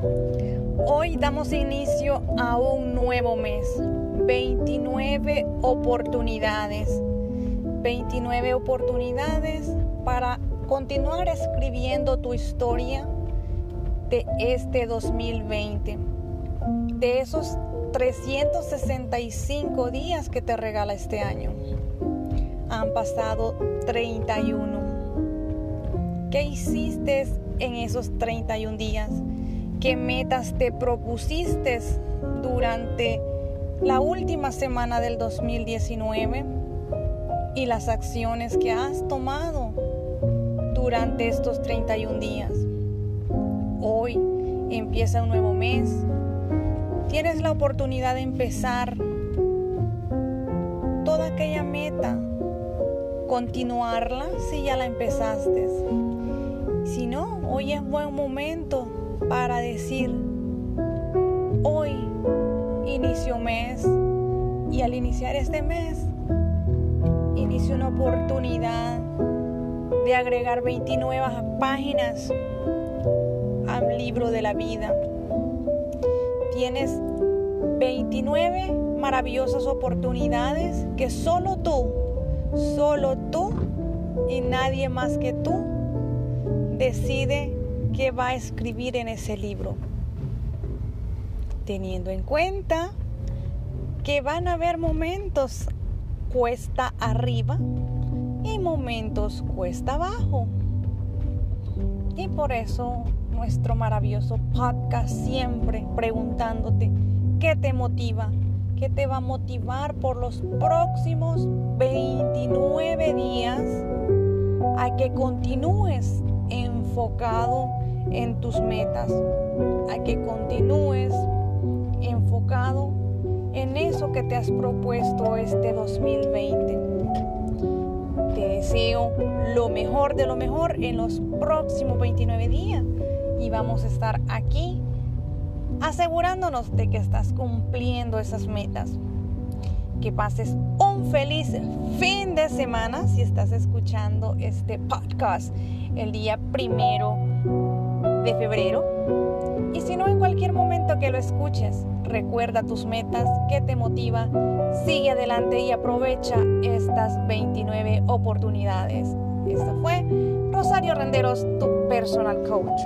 Hoy damos inicio a un nuevo mes, 29 oportunidades, 29 oportunidades para continuar escribiendo tu historia de este 2020, de esos 365 días que te regala este año. Han pasado 31. ¿Qué hiciste en esos 31 días? ¿Qué metas te propusiste durante la última semana del 2019? Y las acciones que has tomado durante estos 31 días. Hoy empieza un nuevo mes. Tienes la oportunidad de empezar toda aquella meta, continuarla si ya la empezaste si no, hoy es buen momento para decir, hoy inicio mes y al iniciar este mes, inicio una oportunidad de agregar 29 páginas al libro de la vida. Tienes 29 maravillosas oportunidades que solo tú, solo tú y nadie más que tú decide qué va a escribir en ese libro, teniendo en cuenta que van a haber momentos cuesta arriba y momentos cuesta abajo. Y por eso nuestro maravilloso podcast siempre preguntándote qué te motiva, qué te va a motivar por los próximos 29 días a que continúes enfocado en tus metas, a que continúes enfocado en eso que te has propuesto este 2020. Te deseo lo mejor de lo mejor en los próximos 29 días y vamos a estar aquí asegurándonos de que estás cumpliendo esas metas. Que pases un feliz fin de semana si estás escuchando este podcast el día primero de febrero. Y si no, en cualquier momento que lo escuches, recuerda tus metas, que te motiva, sigue adelante y aprovecha estas 29 oportunidades. Esto fue Rosario Renderos, tu personal coach.